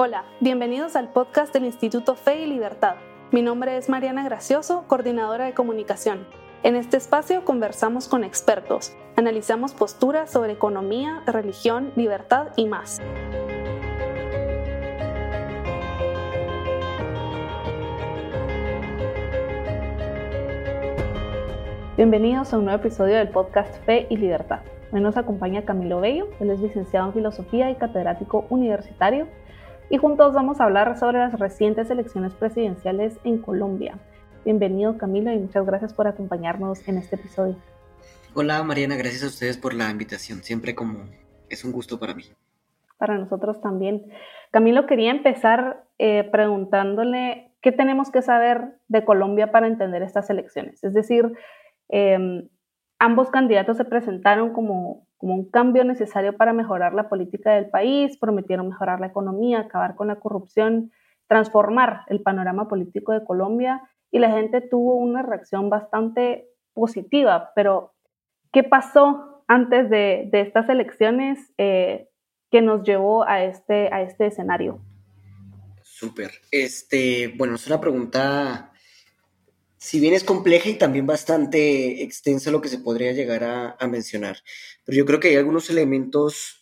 Hola, bienvenidos al podcast del Instituto Fe y Libertad. Mi nombre es Mariana Gracioso, coordinadora de comunicación. En este espacio conversamos con expertos, analizamos posturas sobre economía, religión, libertad y más. Bienvenidos a un nuevo episodio del podcast Fe y Libertad. Hoy nos acompaña Camilo Bello, él es licenciado en Filosofía y catedrático universitario y juntos vamos a hablar sobre las recientes elecciones presidenciales en Colombia. Bienvenido Camilo y muchas gracias por acompañarnos en este episodio. Hola Mariana, gracias a ustedes por la invitación, siempre como es un gusto para mí. Para nosotros también. Camilo, quería empezar eh, preguntándole qué tenemos que saber de Colombia para entender estas elecciones. Es decir, em, ambos candidatos se presentaron como como un cambio necesario para mejorar la política del país, prometieron mejorar la economía, acabar con la corrupción, transformar el panorama político de Colombia y la gente tuvo una reacción bastante positiva, pero ¿qué pasó antes de, estas elecciones eh, que nos llevó a este, a este escenario? Súper. Este, bueno, es una pregunta si bien es compleja y también bastante extensa lo que se podría llegar a, mencionar, pero yo creo que hay algunos elementos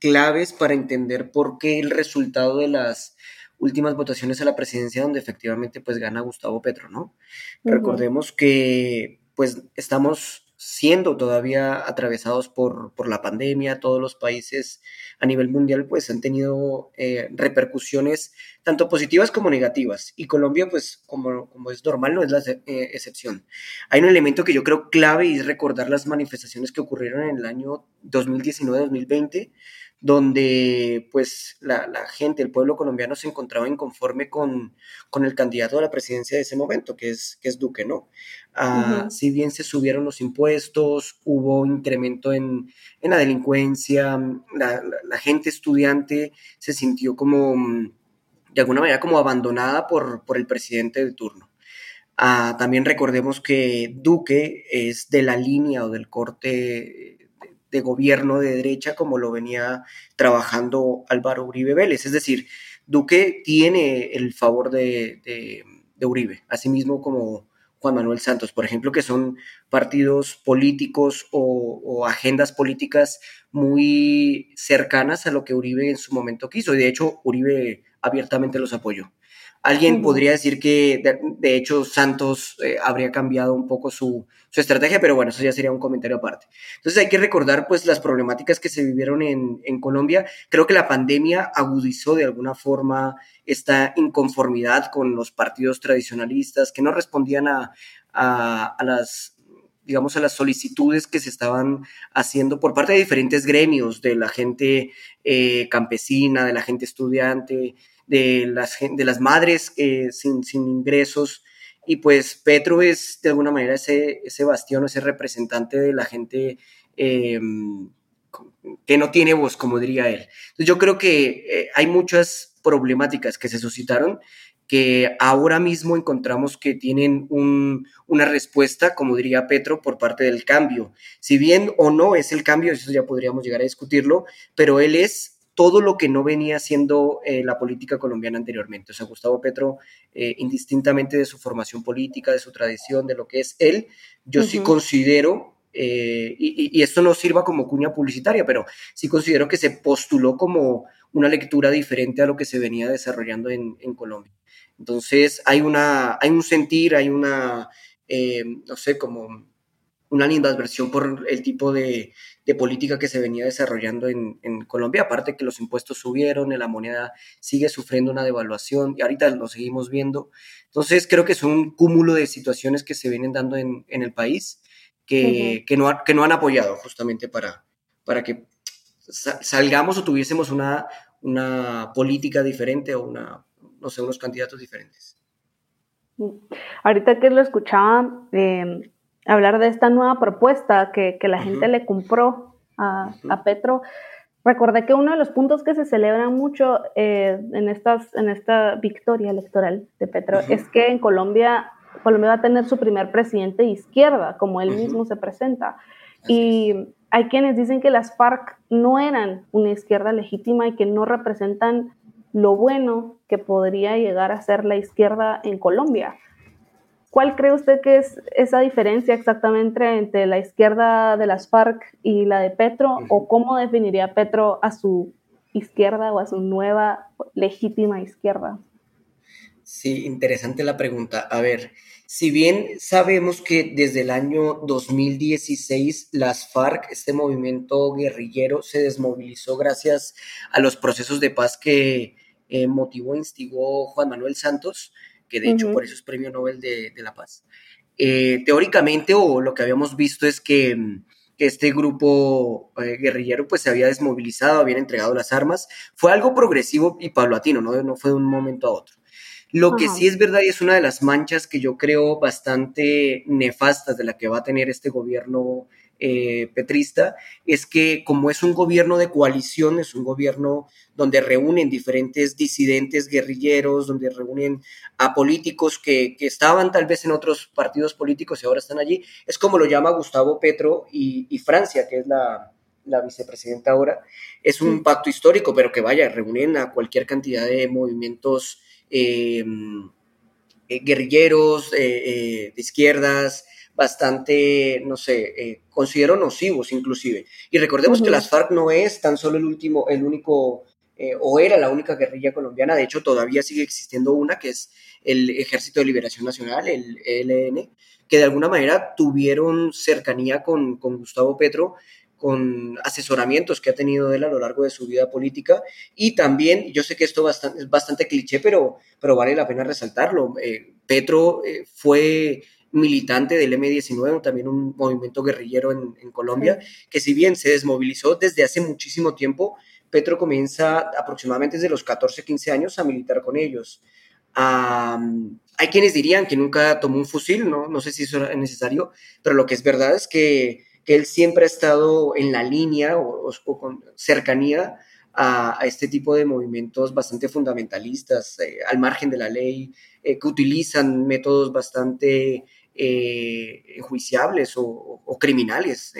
claves para entender por qué el resultado de las últimas votaciones a la presidencia donde efectivamente pues gana Gustavo Petro, ¿no? Recordemos que pues estamos siendo todavía atravesados por, por, la pandemia, todos los países a nivel mundial pues han tenido eh, repercusiones tanto positivas como negativas y Colombia pues como, como es normal no es la eh, excepción. Hay un elemento que yo creo clave y es recordar las manifestaciones que ocurrieron en el año 2019-2020 donde pues la, gente, el pueblo colombiano se encontraba inconforme con, con, el candidato a la presidencia de ese momento, que es, que es Duque, ¿no? Ah, si bien se subieron los impuestos, hubo incremento en, la delincuencia, la, gente estudiante se sintió como, de alguna manera, como abandonada por, por el presidente de turno. Ah, también recordemos que Duque es de la línea o del corte de gobierno de derecha como lo venía trabajando Álvaro Uribe Vélez. Es decir, Duque tiene el favor de, de, Uribe, asimismo como Juan Manuel Santos, por ejemplo, que son partidos políticos o, agendas políticas muy cercanas a lo que Uribe en su momento quiso. Y de hecho, Uribe abiertamente los apoyó. Alguien podría decir que, de, hecho, Santos eh, habría cambiado un poco su, estrategia, pero bueno, eso ya sería un comentario aparte. Entonces hay que recordar, pues, las problemáticas que se vivieron en, Colombia. Creo que la pandemia agudizó de alguna forma esta inconformidad con los partidos tradicionalistas que no respondían a, las digamos, a las solicitudes que se estaban haciendo por parte de diferentes gremios, de la gente eh, campesina, de la gente estudiante, de las, de las madres eh, sin, ingresos. Y pues Petro es de alguna manera ese, ese bastión, ese representante de la gente em, que no tiene voz, como diría él. Entonces yo creo que eh, hay muchas problemáticas que se suscitaron que ahora mismo encontramos que tienen una respuesta, como diría Petro, por parte del cambio. Si bien o no es el cambio, eso ya podríamos llegar a discutirlo, pero él es todo lo que no venía siendo eh, la política colombiana anteriormente. O sea, Gustavo Petro, eh, indistintamente de su formación política, de su tradición, de lo que es él, yo sí considero, eh, y, esto no sirva como cuña publicitaria, pero sí considero que se postuló como una lectura diferente a lo que se venía desarrollando en, Colombia. Entonces, hay, una, hay un sentir, hay una, no sé, como una linda adversión por el tipo de, política que se venía desarrollando en, Colombia, aparte que los impuestos subieron, la moneda sigue sufriendo una devaluación y ahorita lo seguimos viendo. Entonces creo que es un cúmulo de situaciones que se vienen dando en, el país que, que, no, que no han apoyado justamente para, para que salgamos o tuviésemos una, una política diferente o una, no sé, unos candidatos diferentes. Ahorita que lo escuchaba, eh, hablar de esta nueva propuesta que, la gente le compró a, Petro, recordé que uno de los puntos que se celebran mucho eh, en, estas, en esta victoria electoral de Petro es que en Colombia, Colombia va a tener su primer presidente de izquierda, como él mismo se presenta. y hay quienes dicen que las FARC no eran una izquierda legítima y que no representan lo bueno que podría llegar a ser la izquierda en Colombia. ¿Cuál cree usted que es esa diferencia exactamente entre la izquierda de las FARC y la de Petro? ¿O cómo definiría Petro a su izquierda o a su nueva legítima izquierda? Sí, interesante la pregunta. A ver, si bien sabemos que desde el año 2016 las FARC, este movimiento guerrillero, se desmovilizó gracias a los procesos de paz que eh, motivó e instigó Juan Manuel Santos, que de hecho por eso es Premio Nobel de, la Paz. Eh, teóricamente, o lo que habíamos visto es que, este grupo eh, guerrillero pues se había desmovilizado, habían entregado las armas. Fue algo progresivo y paulatino, no, no fue de un momento a otro. Lo que sí es verdad y es una de las manchas que yo creo bastante nefastas de la que va a tener este gobierno eh, petrista, es que como es un gobierno de coalición, es un gobierno donde reúnen diferentes disidentes guerrilleros, donde reúnen a políticos que, estaban tal vez en otros partidos políticos y ahora están allí, es como lo llama Gustavo Petro y, Francia, que es la, vicepresidenta ahora, es un pacto histórico, pero que vaya, reúnen a cualquier cantidad de movimientos eh, guerrilleros eh, eh, de izquierdas, bastante, no sé, considero nocivos inclusive. Y recordemos que las FARC no es tan solo el último, el único, o era la única guerrilla colombiana, de hecho todavía sigue existiendo una, que es el Ejército de Liberación Nacional, el ELN, que de alguna manera tuvieron cercanía con, con Gustavo Petro con asesoramientos que ha tenido él a lo largo de su vida política y también, yo sé que esto es bastante cliché, pero, pero vale la pena resaltarlo. Eh, Petro eh, fue militante del M19, también un movimiento guerrillero en, Colombia, que si bien se desmovilizó desde hace muchísimo tiempo, Petro comienza aproximadamente desde los 14, 15 años a militar con ellos. hay quienes dirían que nunca tomó un fusil, ¿no? no sé si eso es necesario, pero lo que es verdad es que que él siempre ha estado en la línea o, con cercanía a, este tipo de movimientos bastante fundamentalistas, eh, al margen de la ley, eh, que utilizan métodos bastante eh, enjuiciables o, criminales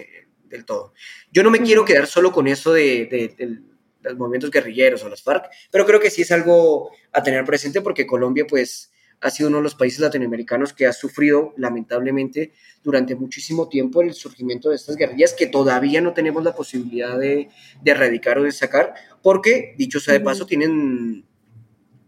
del todo. Yo no me quiero quedar solo con eso de, de, los movimientos guerrilleros o las FARC, pero creo que sí es algo a tener presente porque Colombia, pues, ha sido uno de los países latinoamericanos que ha sufrido lamentablemente durante muchísimo tiempo el surgimiento de estas guerrillas que todavía no tenemos la posibilidad de, erradicar o de sacar, porque, dicho sea de paso, tienen,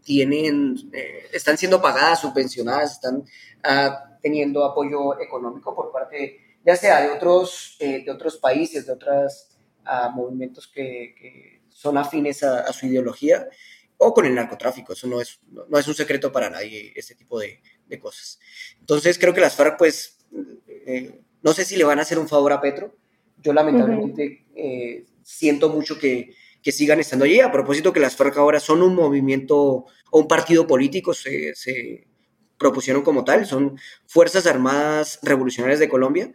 tienen eh, están siendo pagadas, subvencionadas, están ah, teniendo apoyo económico por parte, ya sea de otros, eh, de otros países, de otros ah, movimientos que, son afines a su ideología o con el narcotráfico. Eso no es, no, es un secreto para nadie, ese tipo de, cosas. Entonces creo que las FARC, pues, eh, no sé si le van a hacer un favor a Petro. Yo lamentablemente siento mucho que, sigan estando allí. A propósito que las FARC ahora son un movimiento o un partido político, se, se propusieron como tal, son Fuerzas Armadas Revolucionarias de Colombia.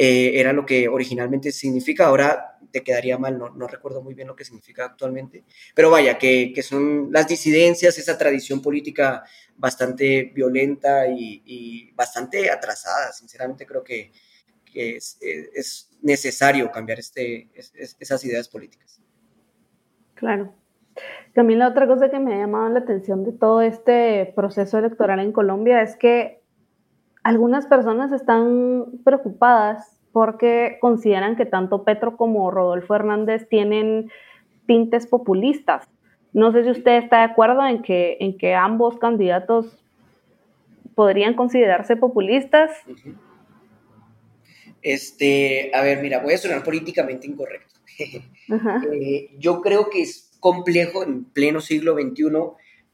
Eh, era lo que originalmente significa. Ahora te quedaría mal, no, recuerdo muy bien lo que significa actualmente, pero vaya, que, son las disidencias, esa tradición política bastante violenta y, bastante atrasada. Sinceramente creo que, es, necesario cambiar este, esas ideas políticas. Claro. También la otra cosa que me ha llamado la atención de todo este proceso electoral en Colombia es que algunas personas están preocupadas porque consideran que tanto Petro como Rodolfo Hernández tienen tintes populistas. No sé si usted está de acuerdo en que, en que ambos candidatos podrían considerarse populistas. Este, a ver, mira, voy a sonar políticamente incorrecto. Eh, yo creo que es complejo en pleno siglo XXI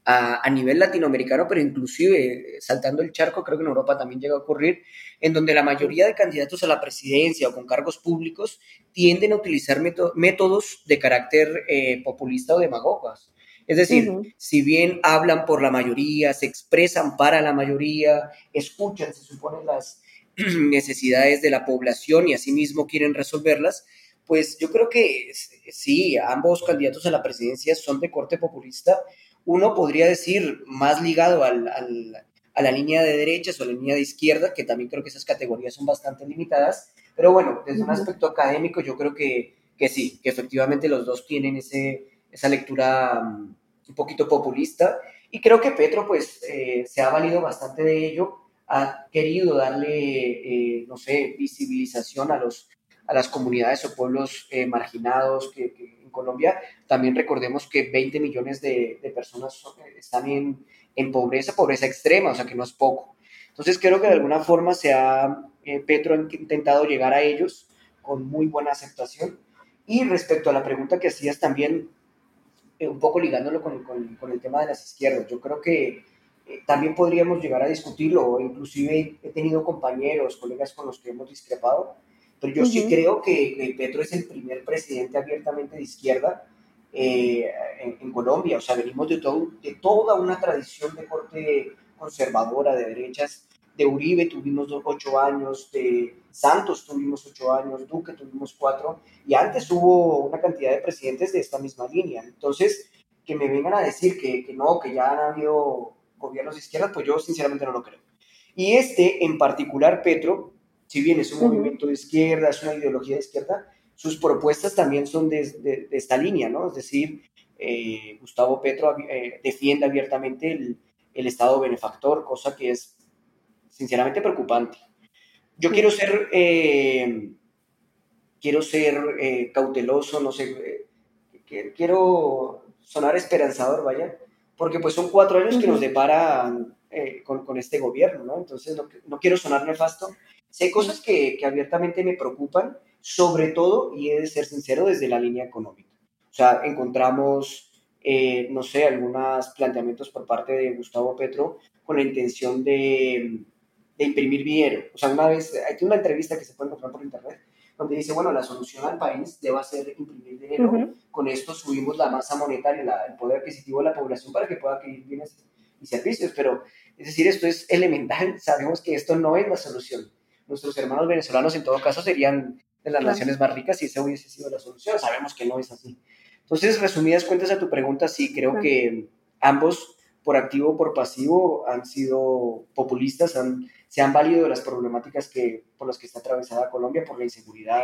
a, nivel latinoamericano, pero inclusive saltando el charco, creo que en Europa también llega a ocurrir, en donde la mayoría de candidatos a la presidencia o con cargos públicos tienden a utilizar métodos de carácter eh, populista o demagogas. Es decir, si bien hablan por la mayoría, se expresan para la mayoría, escuchan, se supone, las necesidades de la población y asimismo quieren resolverlas, pues yo creo que sí, ambos candidatos a la presidencia son de corte populista, uno podría decir más ligado al, a la línea de derechas o a la línea de izquierda, que también creo que esas categorías son bastante limitadas, pero bueno, desde un aspecto académico yo creo que, que sí, que efectivamente los dos tienen ese, esa lectura mm, un poquito populista. Y creo que Petro pues eh, se ha valido bastante de ello, ha querido darle, eh, no sé, visibilización a, los, a las comunidades o pueblos eh, marginados que, en Colombia. También recordemos que 20 millones de, de personas están en, en, pobreza, pobreza extrema, o sea que no es poco. Entonces creo que de alguna forma se ha, Petro ha intentado llegar a ellos con muy buena aceptación. Y respecto a la pregunta que hacías también, eh, un poco ligándolo con, con, el tema de las izquierdas. Yo creo que eh, también podríamos llegar a discutirlo, inclusive he tenido compañeros, colegas con los que hemos discrepado, pero yo sí creo que, Petro es el primer presidente abiertamente de izquierda eh, en, Colombia. O sea, venimos de, todo, de toda una tradición de corte conservadora, de derechas. De Uribe tuvimos ocho años, de Santos tuvimos ocho años, Duque tuvimos cuatro, y antes hubo una cantidad de presidentes de esta misma línea. Entonces, que me vengan a decir que, que no, que ya han habido gobiernos de izquierda, pues yo sinceramente no lo creo. Y este, en particular, Petro, si bien es un movimiento de izquierda, es una ideología de izquierda, sus propuestas también son de, de, esta línea, ¿no? Es decir, eh, Gustavo Petro eh, defiende abiertamente el, el Estado benefactor, cosa que es sinceramente preocupante. Yo quiero ser, eh, quiero ser cauteloso, no sé, quiero sonar esperanzador, vaya, porque pues son cuatro años que nos deparan con, este gobierno, ¿no? Entonces no, quiero sonar nefasto. Sé cosas que, que, abiertamente me preocupan, sobre todo, y he de ser sincero, desde la línea económica. O sea, encontramos, no sé, algunos planteamientos por parte de Gustavo Petro con la intención de de imprimir dinero. O sea, una vez, hay una entrevista que se puede encontrar por internet, donde dice, bueno, la solución al país debe ser imprimir dinero, con esto subimos la masa monetaria, el poder adquisitivo de la población para que pueda adquirir bienes y servicios, pero es decir, esto es elemental, sabemos que esto no es la solución. Nuestros hermanos venezolanos en todo caso serían de las naciones más ricas si esa hubiese sido la solución, sabemos que no es así. Entonces, resumidas cuentas a tu pregunta, sí, creo que ambos, por activo o por pasivo, han sido populistas, han se han valido de las problemáticas que, por las que está atravesada Colombia, por la inseguridad,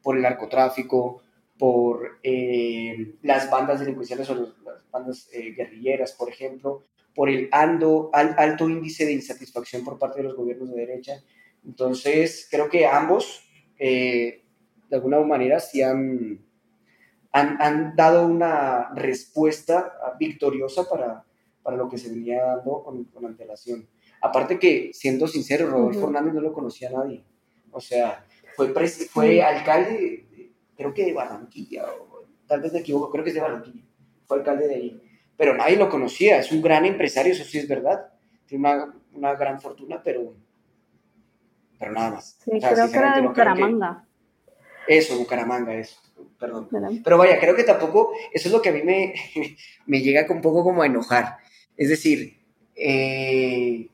por el narcotráfico, por eh, las bandas delincuenciales o las bandas eh, guerrilleras, por ejemplo, por el ando, alto índice de insatisfacción por parte de los gobiernos de derecha. Entonces, creo que ambos, eh, de alguna manera, sí han, han, dado una respuesta victoriosa para, para lo que se venía dando con, con antelación. Aparte que, siendo sincero, Rodolfo Hernández no lo conocía a nadie. O sea, fue, fue alcalde, creo que de Barranquilla, o, tal vez me equivoco, creo que es de Barranquilla. Fue alcalde de ahí. Pero nadie lo conocía, es un gran empresario, eso sí es verdad. Tiene una, una gran fortuna, pero, pero nada más. Sí, creo que era de Bucaramanga. eso, Bucaramanga, eso. Perdón. Pero vaya, creo que tampoco, eso es lo que a mí me, me llega un poco como a enojar. Es decir, eh,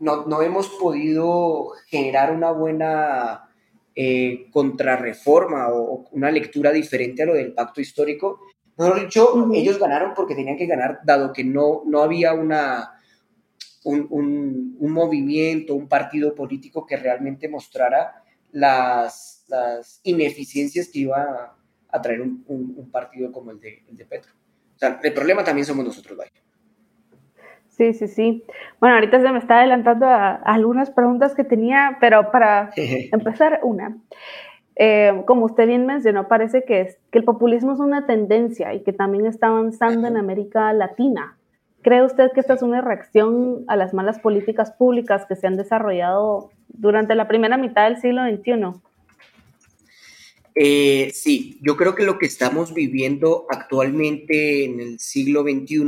no, no hemos podido generar una buena eh, contrarreforma o, una lectura diferente a lo del pacto histórico. Mejor dicho, ellos ganaron porque tenían que ganar, dado que no, no había una, un, un, movimiento, un partido político que realmente mostrara las, las ineficiencias que iba a, traer un, un, partido como el de, el de Petro. O sea, el problema también somos nosotros, vaya. Sí, sí, sí. Bueno, ahorita se me está adelantando a, algunas preguntas que tenía, pero para empezar, una. Eh, como usted bien mencionó, parece que, es, que el populismo es una tendencia y que también está avanzando en América Latina. ¿Cree usted que esta es una reacción a las malas políticas públicas que se han desarrollado durante la primera mitad del siglo XXI? Eh, sí, yo creo que lo que estamos viviendo actualmente en el siglo XXI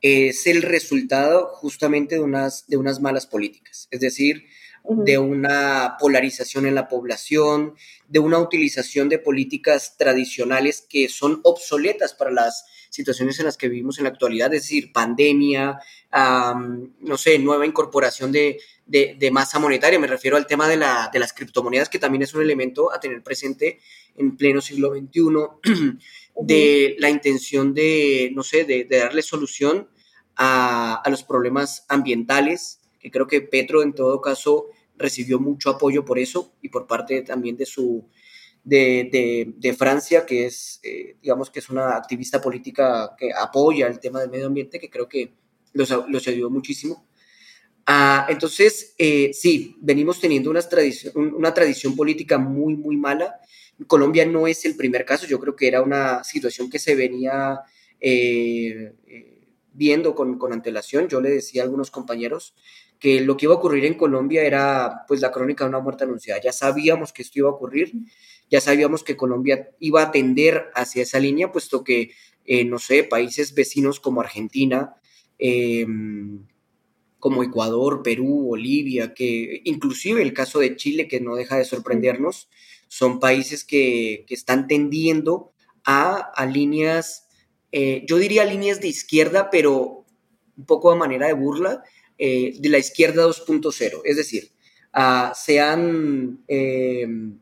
es el resultado justamente de unas, de unas malas políticas, es decir, de una polarización en la población, de una utilización de políticas tradicionales que son obsoletas para las situaciones en las que vivimos en la actualidad, es decir, pandemia, no sé, nueva incorporación de, masa monetaria, me refiero al tema de, la, de, las criptomonedas, que también es un elemento a tener presente en pleno siglo XXI, de la intención de, no sé, de, darle solución a, los problemas ambientales, que creo que Petro en todo caso recibió mucho apoyo por eso y por parte también de su, de, Francia, que es, eh, digamos que es una activista política que apoya el tema del medio ambiente, que creo que los, los ayudó muchísimo. Ah, entonces, eh, sí, venimos teniendo una tradición, una tradición política muy, muy mala. Colombia no es el primer caso, yo creo que era una situación que se venía eh, viendo con, con, antelación. Yo le decía a algunos compañeros que lo que iba a ocurrir en Colombia era pues la crónica de una muerte anunciada. Ya sabíamos que esto iba a ocurrir, ya sabíamos que Colombia iba a tender hacia esa línea, puesto que, eh, no sé, países vecinos como Argentina, em, como Ecuador, Perú, Bolivia, que inclusive el caso de Chile, que no deja de sorprendernos, son países que, están tendiendo a, a líneas, eh, yo diría líneas de izquierda, pero un poco a manera de burla, eh, de la izquierda 2.0, es decir, uh, se han em,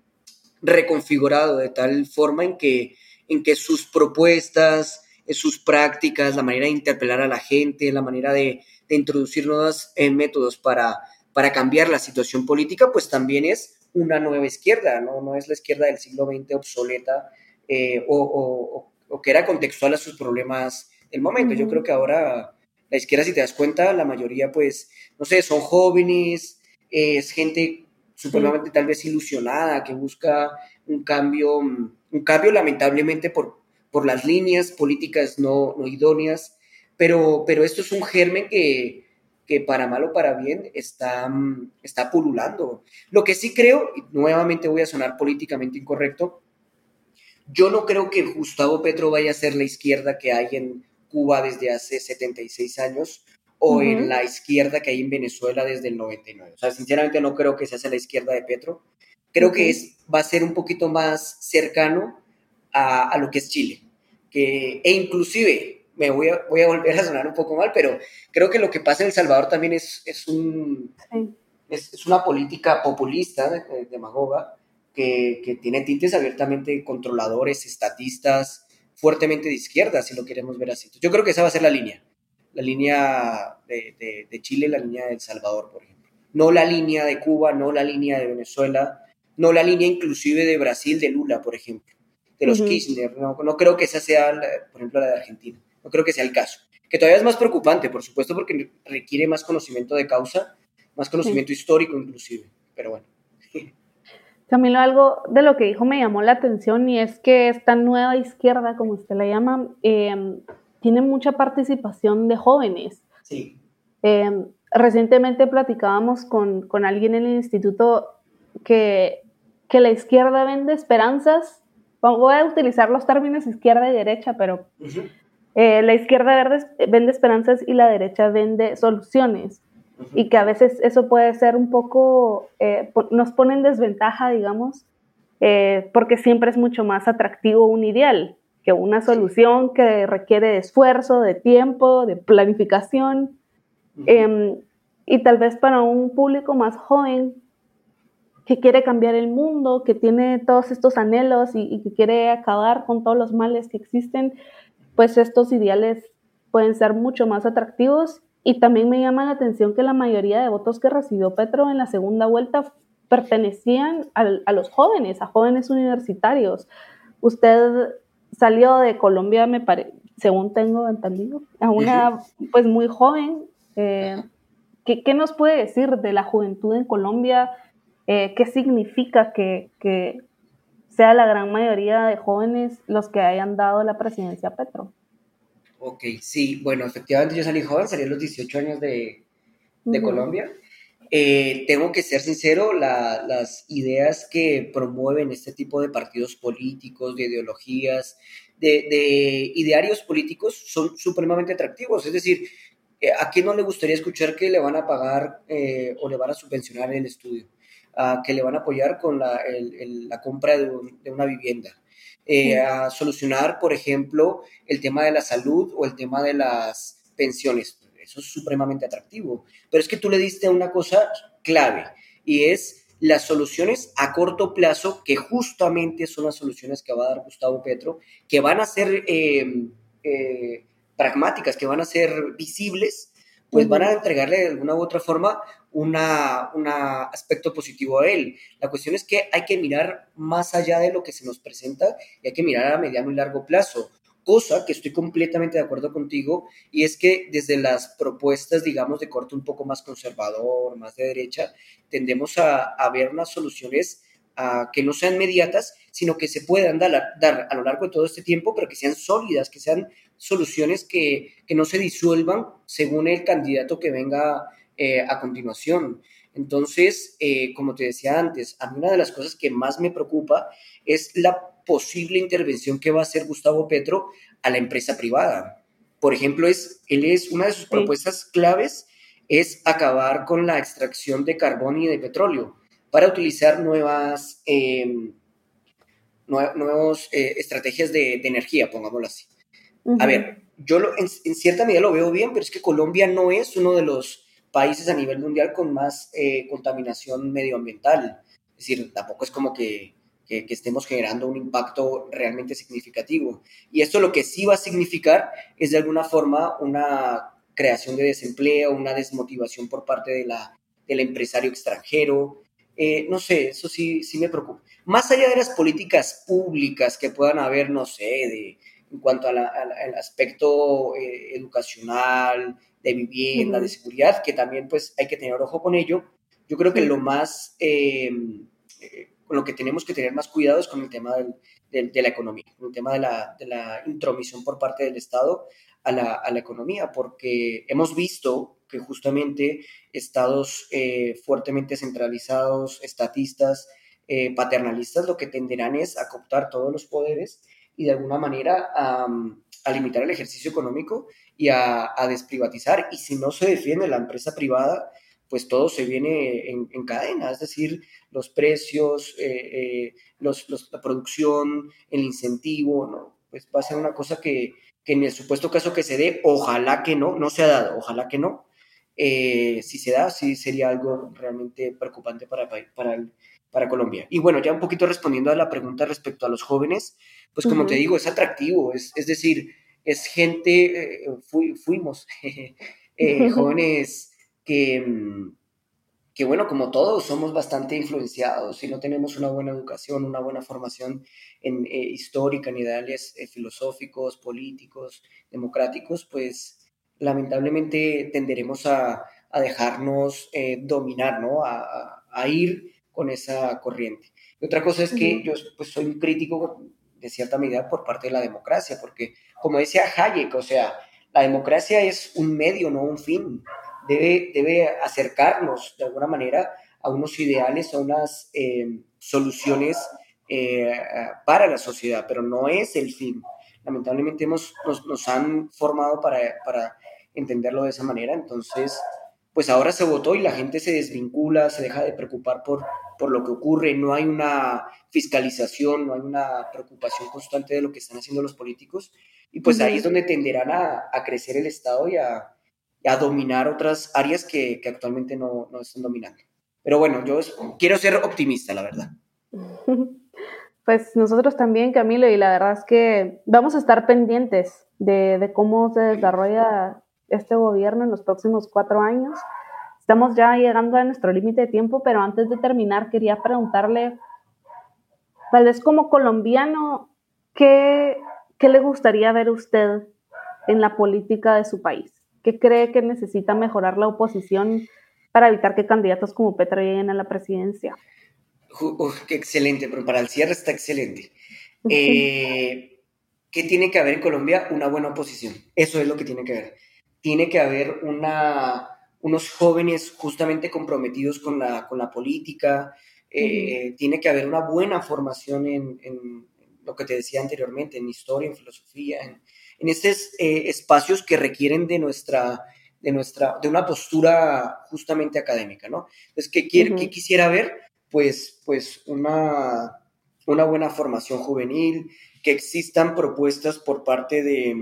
reconfigurado de tal forma en que, en que sus propuestas, sus prácticas, la manera de interpelar a la gente, la manera de, introducir nuevos eh, métodos para, para cambiar la situación política, pues también es una nueva izquierda, no, no es la izquierda del siglo XX obsoleta eh, o, que era contextual a sus problemas del momento. Yo creo que ahora la izquierda, si te das cuenta, la mayoría, pues, no sé, son jóvenes, es gente supremamente tal vez ilusionada, que busca un cambio, un cambio lamentablemente por, por las líneas políticas no, idóneas, pero, pero esto es un germen que, que para mal o para bien está, está pululando. Lo que sí creo, y nuevamente voy a sonar políticamente incorrecto, yo no creo que Gustavo Petro vaya a ser la izquierda que hay en, Cuba desde hace 76 años o en la izquierda que hay en Venezuela desde el 99. O sea, sinceramente no creo que se hace la izquierda de Petro. Creo que es, va a ser un poquito más cercano a, a, lo que es Chile. Que, e inclusive, me voy a, voy a volver a sonar un poco mal, pero creo que lo que pasa en El Salvador también es, es, un, es, es, una política populista, demagoga, que, que tiene tintes abiertamente controladores, estatistas, fuertemente de izquierda, si lo queremos ver así. Yo creo que esa va a ser la línea, la línea de, de, Chile, la línea de El Salvador, por ejemplo. No la línea de Cuba, no la línea de Venezuela, no la línea inclusive de Brasil, de Lula, por ejemplo, de los Kirchner. No, no, creo que esa sea, por ejemplo, la de Argentina. No creo que sea el caso. Que todavía es más preocupante, por supuesto, porque requiere más conocimiento de causa, más conocimiento histórico inclusive. Pero bueno. Camilo, algo de lo que dijo me llamó la atención y es que esta nueva izquierda, como usted la llama, em, tiene mucha participación de jóvenes. Sí. Em, recientemente platicábamos con, con, alguien en el instituto que, que, la izquierda vende esperanzas. Voy a utilizar los términos izquierda y derecha, pero eh, la izquierda vende esperanzas y la derecha vende soluciones y que a veces eso puede ser un poco, eh, nos pone en desventaja, digamos, eh, porque siempre es mucho más atractivo un ideal que una solución que requiere de esfuerzo, de tiempo, de planificación. Em, y tal vez para un público más joven que quiere cambiar el mundo, que tiene todos estos anhelos y, y que quiere acabar con todos los males que existen, pues estos ideales pueden ser mucho más atractivos y también me llama la atención que la mayoría de votos que recibió Petro en la segunda vuelta pertenecían a, los jóvenes, a jóvenes universitarios. Usted salió de Colombia, me parece, según tengo entendido, a una pues muy joven. Eh, ¿qué, nos puede decir de la juventud en Colombia? Eh, ¿Qué significa que, que sea la gran mayoría de jóvenes los que hayan dado la presidencia a Petro? Ok, sí, bueno, efectivamente yo salí joven, salí a los 18 años de, de Colombia. Eh, tengo que ser sincero, las ideas que promueven este tipo de partidos políticos, de ideologías, de, de idearios políticos son supremamente atractivos. Es decir, eh, ¿a quién no le gustaría escuchar que le van a pagar eh, o le van a subvencionar el estudio? ¿A que le van a apoyar con la, el, la compra de, de una vivienda? Eh, a solucionar, por ejemplo, el tema de la salud o el tema de las pensiones. Eso es supremamente atractivo. Pero es que tú le diste una cosa clave y es las soluciones a corto plazo, que justamente son las soluciones que va a dar Gustavo Petro, que van a ser em, eh, pragmáticas, que van a ser visibles, pues van a entregarle de alguna u otra forma un aspecto positivo a él. La cuestión es que hay que mirar más allá de lo que se nos presenta y hay que mirar a mediano y largo plazo. Cosa que estoy completamente de acuerdo contigo y es que desde las propuestas, digamos, de corte un poco más conservador, más de derecha, tendemos a, ver unas soluciones que no sean inmediatas, sino que se puedan dar, a lo largo de todo este tiempo, pero que sean sólidas, que sean soluciones que no se disuelvan según el candidato que venga eh, a continuación. Entonces, eh, como te decía antes, a mí una de las cosas que más me preocupa es la posible intervención que va a hacer Gustavo Petro a la empresa privada. Por ejemplo, es, él es una de sus propuestas claves es acabar con la extracción de carbón y de petróleo para utilizar nuevas, em, nuevas eh, estrategias de, energía, pongámoslo así. A ver, yo en, cierta medida lo veo bien, pero es que Colombia no es uno de los países a nivel mundial con más eh, contaminación medioambiental. Es decir, tampoco es como que, que, estemos generando un impacto realmente significativo. Y esto lo que sí va a significar es de alguna forma una creación de desempleo, una desmotivación por parte de la, del empresario extranjero, eh, no sé, eso sí, sí me preocupa. Más allá de las políticas públicas que puedan haber, no sé, de, en cuanto al aspecto eh, educacional, de vivienda, de seguridad, que también pues hay que tener ojo con ello, yo creo que lo más, eh, con lo que tenemos que tener más cuidado es con el tema de la economía, con el tema de la, de la intromisión por parte del Estado a la, a la economía, porque hemos visto que justamente estados eh, fuertemente centralizados, estatistas, eh, paternalistas, lo que tenderán es a cooptar todos los poderes y de alguna manera a, limitar el ejercicio económico y a, desprivatizar. Y si no se defiende la empresa privada, pues todo se viene en, cadena, es decir, los precios, eh, la producción, el incentivo, ¿no? Pues va a ser una cosa que, que en el supuesto caso que se dé, ojalá que no, no se ha dado, ojalá que no, eh, si se da, sí sería algo realmente preocupante para, para, para Colombia. Y bueno, ya un poquito respondiendo a la pregunta respecto a los jóvenes, pues como te digo, es atractivo, es, es decir, es gente, eh, fuimos eh, jóvenes que, que, bueno, como todos, somos bastante influenciados y no tenemos una buena educación, una buena formación en, histórica, en ideales filosóficos, políticos, democráticos, pues lamentablemente tenderemos a, dejarnos eh, dominar, ¿no? A, ir con esa corriente. Y otra cosa es que yo pues, soy un crítico de cierta medida por parte de la democracia, porque como decía Hayek, o sea, la democracia es un medio, no un fin. Debe, debe acercarnos de alguna manera a unos ideales, a unas eh, soluciones eh, para la sociedad, pero no es el fin. Lamentablemente hemos, nos, nos han formado para, para entenderlo de esa manera. Entonces, pues ahora se votó y la gente se desvincula, se deja de preocupar por, por lo que ocurre, no hay una fiscalización, no hay una preocupación constante de lo que están haciendo los políticos. Y pues ahí es donde tenderán a, a crecer el Estado y a, a dominar otras áreas que, que actualmente no, no, están dominando. Pero bueno, yo quiero ser optimista, la verdad. Pues nosotros también, Camilo, y la verdad es que vamos a estar pendientes de, cómo se desarrolla este gobierno en los próximos cuatro años. Estamos ya llegando a nuestro límite de tiempo, pero antes de terminar quería preguntarle, tal vez como colombiano, ¿qué, qué le gustaría ver usted en la política de su país? ¿Qué cree que necesita mejorar la oposición para evitar que candidatos como Petro lleguen a la presidencia? Qué excelente, pero para el cierre está excelente. Eh, ¿Qué tiene que haber en Colombia? Una buena oposición. Eso es lo que tiene que haber tiene que haber una, unos jóvenes justamente comprometidos con la, con la política, eh, tiene que haber una buena formación en, en, lo que te decía anteriormente, en historia, en filosofía, en, en estos eh, espacios que requieren de nuestra, de nuestra, de una postura justamente académica, ¿no? Entonces, ¿qué, quiere, ¿qué quisiera ver? Pues, pues una, una buena formación juvenil, que existan propuestas por parte de,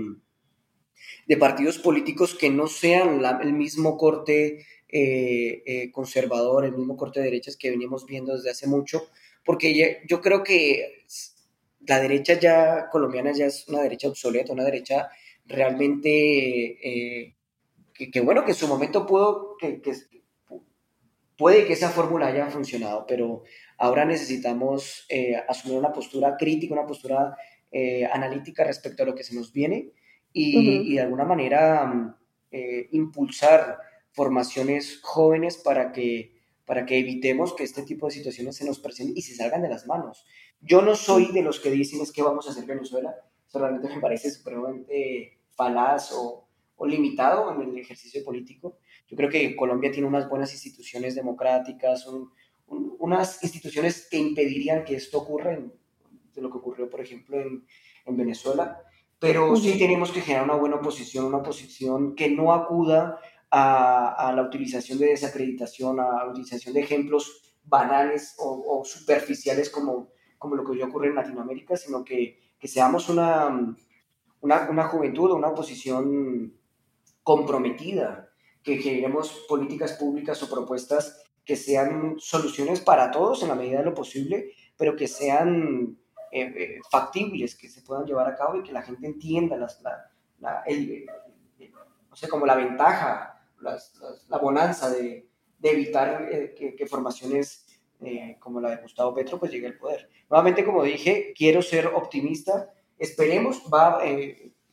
de partidos políticos que no sean el mismo corte eh, eh, conservador, el mismo corte de derechas que venimos viendo desde hace mucho, porque yo creo que la derecha ya colombiana ya es una derecha obsoleta, una derecha realmente eh, que, bueno, que en su momento pudo, puede que esa fórmula haya funcionado, pero ahora necesitamos eh, asumir una postura crítica, una postura eh, analítica respecto a lo que se nos viene y, de alguna manera mm, eh, impulsar formaciones jóvenes para que, para que evitemos que este tipo de situaciones se nos presenten y se salgan de las manos. Yo no soy de los que dicen es que vamos a hacer Venezuela, eso realmente me parece supremamente falaz o, o limitado en el ejercicio político. Yo creo que Colombia tiene unas buenas instituciones democráticas, unas instituciones que impedirían que esto ocurra, de lo que ocurrió, por ejemplo, en, en Venezuela. Pero sí tenemos que generar una buena oposición, una oposición que no acuda a, a la utilización de desacreditación, a la utilización de ejemplos banales o, o superficiales como, como lo que hoy ocurre en Latinoamérica, sino que, que seamos una, una, una juventud, una oposición comprometida, que generemos políticas públicas o propuestas que sean soluciones para todos en la medida de lo posible, pero que sean eh, eh, factibles, que se puedan llevar a cabo y que la gente entienda las, la, el, no sé, como la ventaja, la bonanza de, evitar eh, que, que, formaciones como la de Gustavo Petro pues llegue al poder. Nuevamente, como dije, quiero ser optimista, esperemos, va,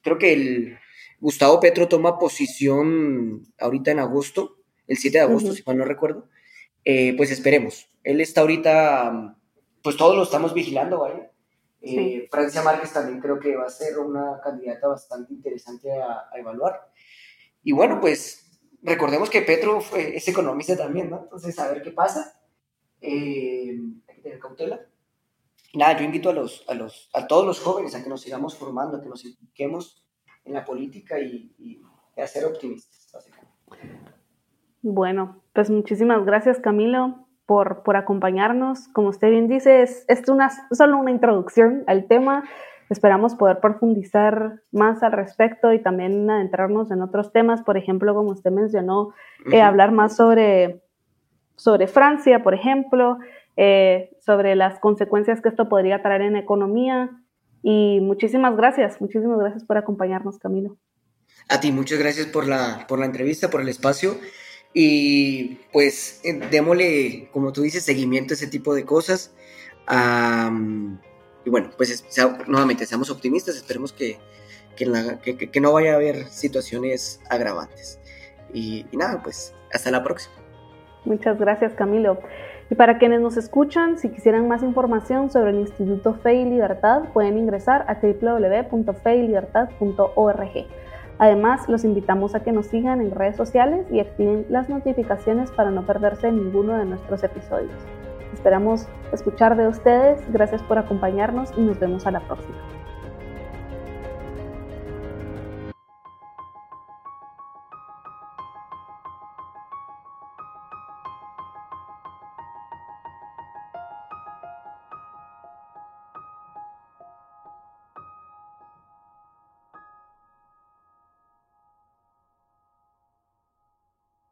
creo que el Gustavo Petro toma posición ahorita en agosto, el 7 de agosto, si mal no recuerdo, pues esperemos. Él está ahorita, pues todos lo estamos vigilando, ¿vale? Eh, Francia Márquez también creo que va a ser una candidata bastante interesante a, evaluar. Y bueno, pues recordemos que Petro fue, es economista también, ¿no? Entonces, a ver qué pasa. Eh, hay que tener cautela. Y nada, yo invito a, los, a, los, a todos los jóvenes a que nos sigamos formando, a que nos impliquemos en la política y, y a ser optimistas. Bueno, pues muchísimas gracias Camilo por, por acompañarnos. Como usted bien dice, es, es una, solo una introducción al tema. Esperamos poder profundizar más al respecto y también adentrarnos en otros temas, por ejemplo, como usted mencionó, eh, hablar más sobre, sobre Francia, por ejemplo, eh, sobre las consecuencias que esto podría traer en economía. Y muchísimas gracias, muchísimas gracias por acompañarnos, Camilo. A ti, muchas gracias por la, por la entrevista, por el espacio. Y pues eh, démosle, como tú dices, seguimiento a ese tipo de cosas. y bueno, pues nuevamente seamos optimistas, esperemos que, que, no vaya a haber situaciones agravantes. Y, y, nada, pues hasta la próxima. Muchas gracias Camilo. Y para quienes nos escuchan, si quisieran más información sobre el Instituto Fe y Libertad, pueden ingresar a www.feylibertad.org. Además, los invitamos a que nos sigan en redes sociales y activen las notificaciones para no perderse ninguno de nuestros episodios. Esperamos escuchar de ustedes, gracias por acompañarnos y nos vemos a la próxima.